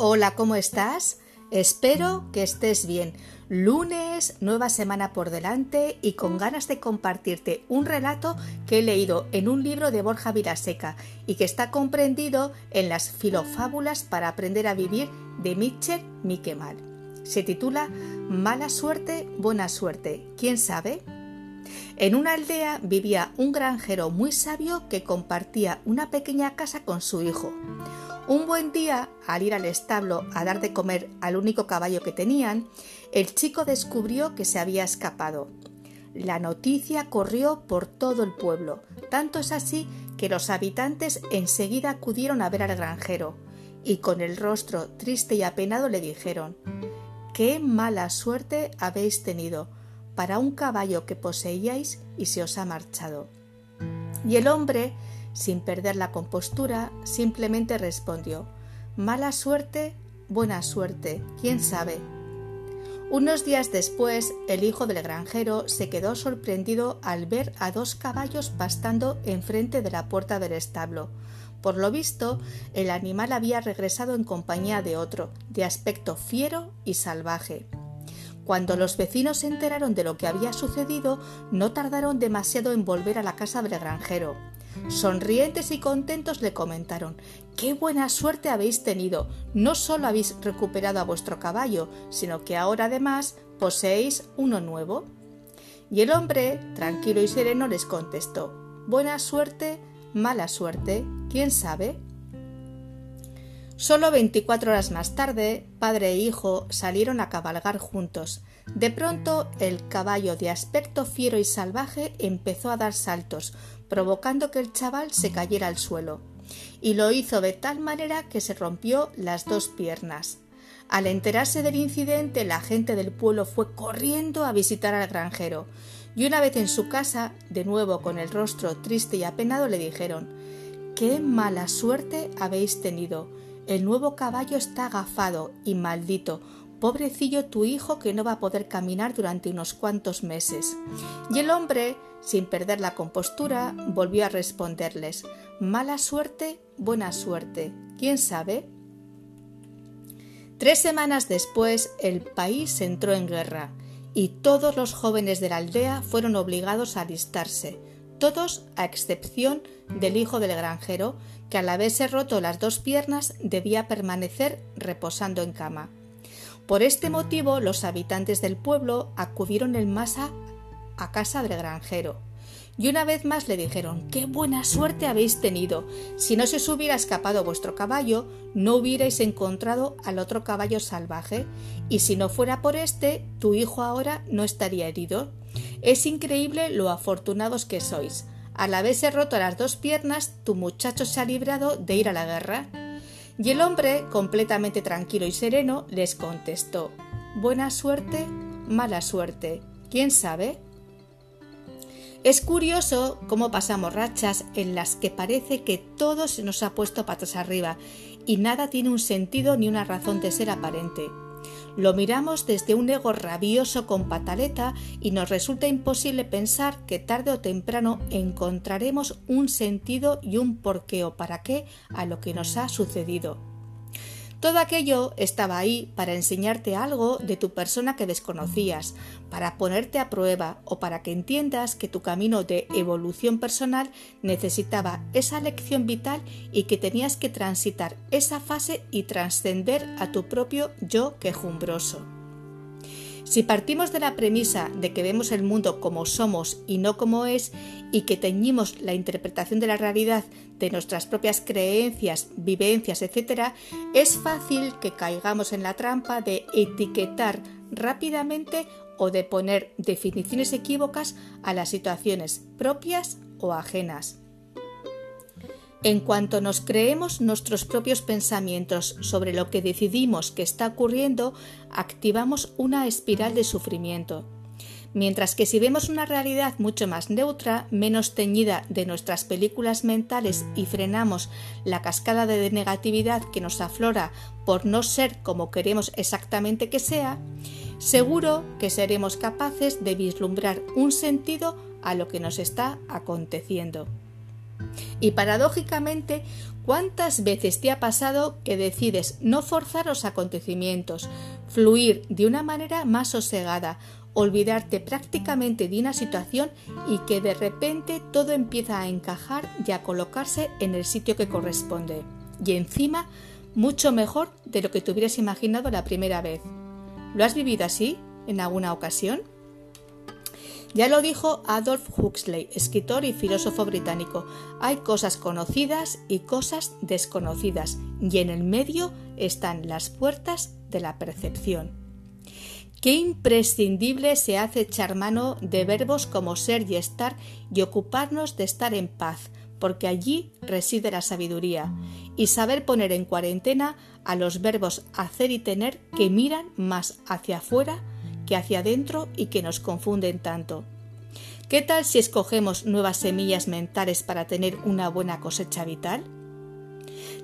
Hola, ¿cómo estás? Espero que estés bien. Lunes, nueva semana por delante y con ganas de compartirte un relato que he leído en un libro de Borja Vilaseca y que está comprendido en las filofábulas para aprender a vivir de Mitchell Miquemal. Se titula Mala suerte, buena suerte. ¿Quién sabe? En una aldea vivía un granjero muy sabio que compartía una pequeña casa con su hijo. Un buen día, al ir al establo a dar de comer al único caballo que tenían, el chico descubrió que se había escapado. La noticia corrió por todo el pueblo, tanto es así que los habitantes enseguida acudieron a ver al granjero, y con el rostro triste y apenado le dijeron Qué mala suerte habéis tenido para un caballo que poseíais y se os ha marchado. Y el hombre sin perder la compostura, simplemente respondió Mala suerte, buena suerte, quién sabe. Unos días después, el hijo del granjero se quedó sorprendido al ver a dos caballos pastando enfrente de la puerta del establo. Por lo visto, el animal había regresado en compañía de otro, de aspecto fiero y salvaje. Cuando los vecinos se enteraron de lo que había sucedido, no tardaron demasiado en volver a la casa del granjero. Sonrientes y contentos le comentaron Qué buena suerte habéis tenido. No solo habéis recuperado a vuestro caballo, sino que ahora además poseéis uno nuevo. Y el hombre, tranquilo y sereno, les contestó Buena suerte, mala suerte, ¿quién sabe? Solo veinticuatro horas más tarde, padre e hijo salieron a cabalgar juntos. De pronto, el caballo de aspecto fiero y salvaje empezó a dar saltos, provocando que el chaval se cayera al suelo, y lo hizo de tal manera que se rompió las dos piernas. Al enterarse del incidente, la gente del pueblo fue corriendo a visitar al granjero, y una vez en su casa, de nuevo con el rostro triste y apenado, le dijeron Qué mala suerte habéis tenido. El nuevo caballo está agafado y maldito. Pobrecillo tu hijo que no va a poder caminar durante unos cuantos meses. Y el hombre sin perder la compostura, volvió a responderles Mala suerte, buena suerte. ¿Quién sabe? Tres semanas después el país entró en guerra y todos los jóvenes de la aldea fueron obligados a alistarse, todos a excepción del hijo del granjero, que al haberse roto las dos piernas debía permanecer reposando en cama. Por este motivo los habitantes del pueblo acudieron en masa a casa del granjero. Y una vez más le dijeron ¡Qué buena suerte habéis tenido! Si no se os hubiera escapado vuestro caballo, no hubierais encontrado al otro caballo salvaje, y si no fuera por este, tu hijo ahora no estaría herido. Es increíble lo afortunados que sois. Al haberse roto las dos piernas, tu muchacho se ha librado de ir a la guerra. Y el hombre, completamente tranquilo y sereno, les contestó Buena suerte, mala suerte. ¿Quién sabe? Es curioso cómo pasamos rachas en las que parece que todo se nos ha puesto patas arriba y nada tiene un sentido ni una razón de ser aparente. Lo miramos desde un ego rabioso con pataleta y nos resulta imposible pensar que tarde o temprano encontraremos un sentido y un porqué o para qué a lo que nos ha sucedido. Todo aquello estaba ahí para enseñarte algo de tu persona que desconocías, para ponerte a prueba o para que entiendas que tu camino de evolución personal necesitaba esa lección vital y que tenías que transitar esa fase y trascender a tu propio yo quejumbroso. Si partimos de la premisa de que vemos el mundo como somos y no como es, y que teñimos la interpretación de la realidad de nuestras propias creencias, vivencias, etc., es fácil que caigamos en la trampa de etiquetar rápidamente o de poner definiciones equívocas a las situaciones propias o ajenas. En cuanto nos creemos nuestros propios pensamientos sobre lo que decidimos que está ocurriendo, activamos una espiral de sufrimiento. Mientras que si vemos una realidad mucho más neutra, menos teñida de nuestras películas mentales y frenamos la cascada de negatividad que nos aflora por no ser como queremos exactamente que sea, seguro que seremos capaces de vislumbrar un sentido a lo que nos está aconteciendo. Y paradójicamente, ¿cuántas veces te ha pasado que decides no forzar los acontecimientos, fluir de una manera más sosegada, olvidarte prácticamente de una situación y que de repente todo empieza a encajar y a colocarse en el sitio que corresponde? Y encima, mucho mejor de lo que te hubieras imaginado la primera vez. ¿Lo has vivido así en alguna ocasión? Ya lo dijo Adolf Huxley, escritor y filósofo británico, hay cosas conocidas y cosas desconocidas, y en el medio están las puertas de la percepción. Qué imprescindible se hace echar mano de verbos como ser y estar y ocuparnos de estar en paz, porque allí reside la sabiduría, y saber poner en cuarentena a los verbos hacer y tener que miran más hacia afuera que hacia adentro y que nos confunden tanto. ¿Qué tal si escogemos nuevas semillas mentales para tener una buena cosecha vital?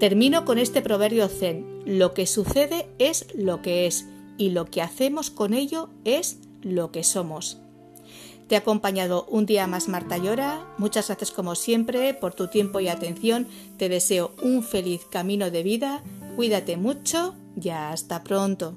Termino con este proverbio zen. Lo que sucede es lo que es y lo que hacemos con ello es lo que somos. Te ha acompañado un día más Marta Llora. Muchas gracias como siempre por tu tiempo y atención. Te deseo un feliz camino de vida. Cuídate mucho y hasta pronto.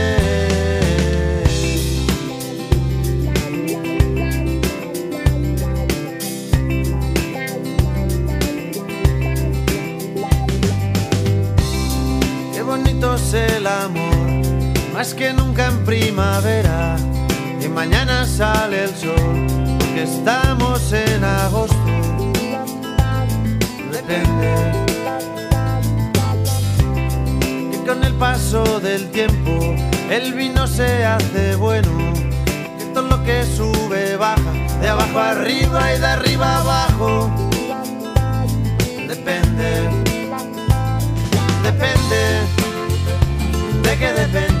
Sale el sol, porque estamos en agosto. Depende. Que con el paso del tiempo el vino se hace bueno. Que todo lo que sube baja, de abajo arriba y de arriba abajo. Depende. Depende de qué depende, de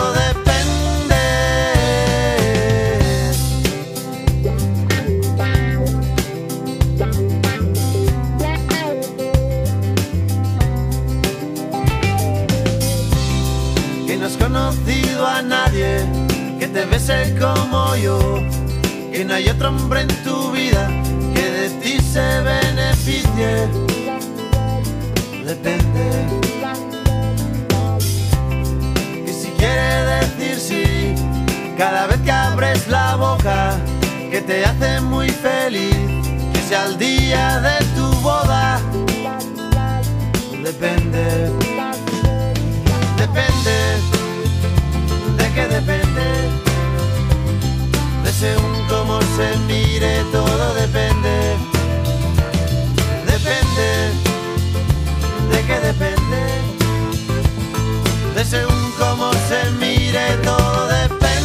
otro hombre en tu vida que de ti se beneficie. Depende. Y si quiere decir sí, cada vez que abres la boca, que te hace muy feliz, que sea el día de tu boda. Depende. Depende que depende de según cómo se mire, todo depende. Depende de qué depende, de según cómo se mire, todo depende.